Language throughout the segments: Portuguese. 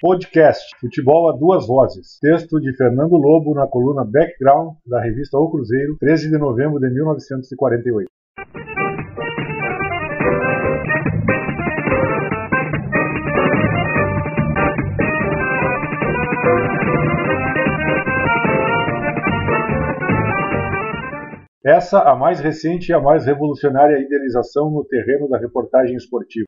Podcast Futebol a Duas Vozes. Texto de Fernando Lobo na coluna Background da revista O Cruzeiro, 13 de novembro de 1948. Essa a mais recente e a mais revolucionária idealização no terreno da reportagem esportiva.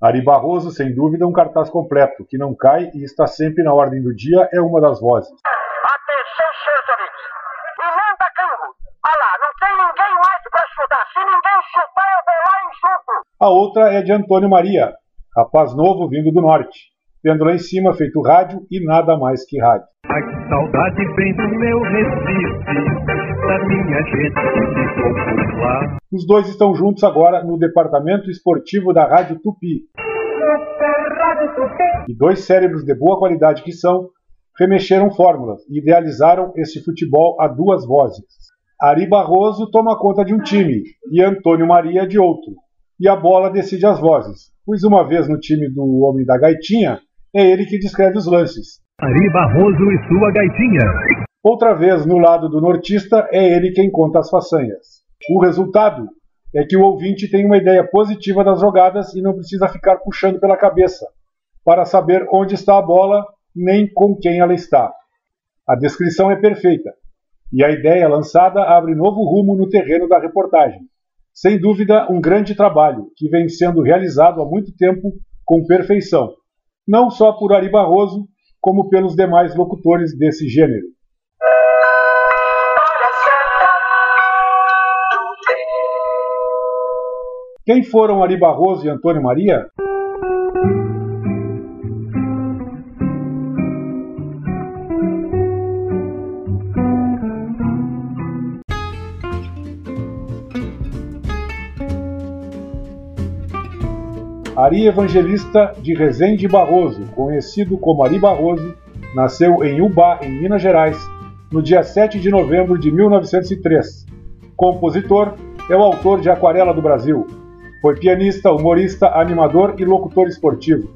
Ari Barroso, sem dúvida, um cartaz completo, que não cai e está sempre na ordem do dia, é uma das vozes. Atenção, Cesarit. Emenda Cango. Olha lá, não tem ninguém mais pra chutar. Se ninguém chutar, eu vou lá e chuto. A outra é de Antônio Maria, rapaz novo vindo do norte, tendo lá em cima feito rádio e nada mais que rádio. Ai, que saudade vem do meu Recife, da minha gente que ficou por lá. Os dois estão juntos agora no departamento esportivo da Rádio Tupi. E dois cérebros de boa qualidade que são, remexeram fórmulas e idealizaram esse futebol a duas vozes. Ari Barroso toma conta de um time e Antônio Maria de outro. E a bola decide as vozes, pois uma vez no time do Homem da Gaitinha, é ele que descreve os lances. Ari Barroso e sua gaitinha. Outra vez no lado do nortista, é ele quem conta as façanhas. O resultado é que o ouvinte tem uma ideia positiva das jogadas e não precisa ficar puxando pela cabeça para saber onde está a bola nem com quem ela está. A descrição é perfeita e a ideia lançada abre novo rumo no terreno da reportagem. Sem dúvida, um grande trabalho que vem sendo realizado há muito tempo com perfeição, não só por Ari Barroso, como pelos demais locutores desse gênero. Quem foram Ari Barroso e Antônio Maria? Ari Evangelista de Rezende Barroso, conhecido como Ari Barroso, nasceu em Ubá, em Minas Gerais, no dia 7 de novembro de 1903. Compositor, é o autor de Aquarela do Brasil. Foi pianista, humorista, animador e locutor esportivo.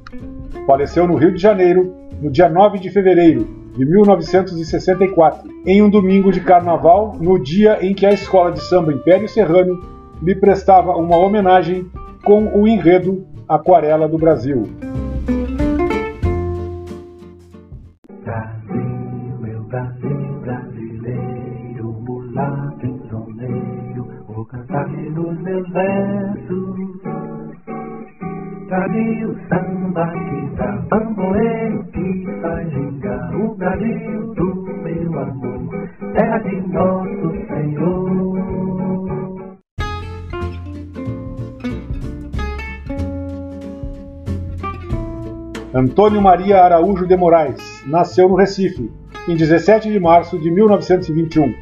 Faleceu no Rio de Janeiro no dia 9 de fevereiro de 1964, em um domingo de carnaval, no dia em que a escola de samba Império Serrano lhe prestava uma homenagem com o enredo Aquarela do Brasil. Nos meus versos. Brasil, samba que dá bamboeiro, que faz gingar o Brasil do meu amor, terra de nosso Senhor. Antônio Maria Araújo de Moraes nasceu no Recife, em 17 de março de 1921.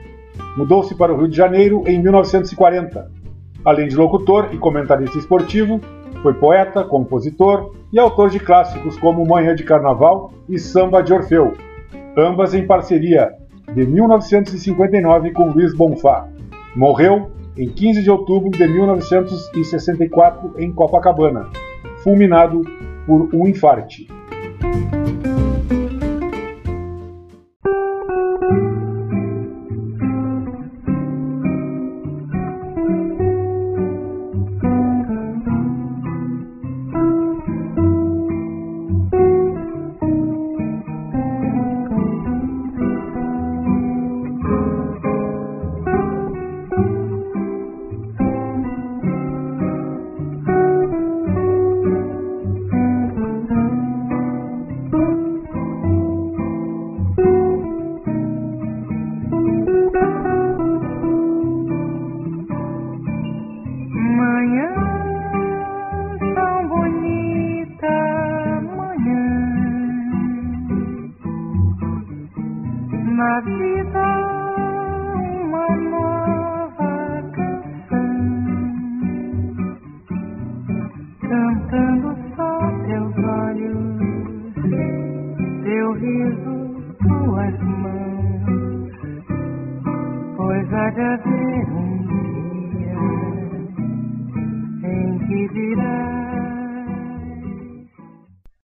Mudou-se para o Rio de Janeiro em 1940. Além de locutor e comentarista esportivo, foi poeta, compositor e autor de clássicos como Manhã de Carnaval e Samba de Orfeu, ambas em parceria de 1959 com Luiz Bonfá. Morreu em 15 de outubro de 1964 em Copacabana, fulminado por um infarte. Na vida uma nova canção, cantando só teus olhos, teu riso, tuas mãos, Pode haver um dia em que virá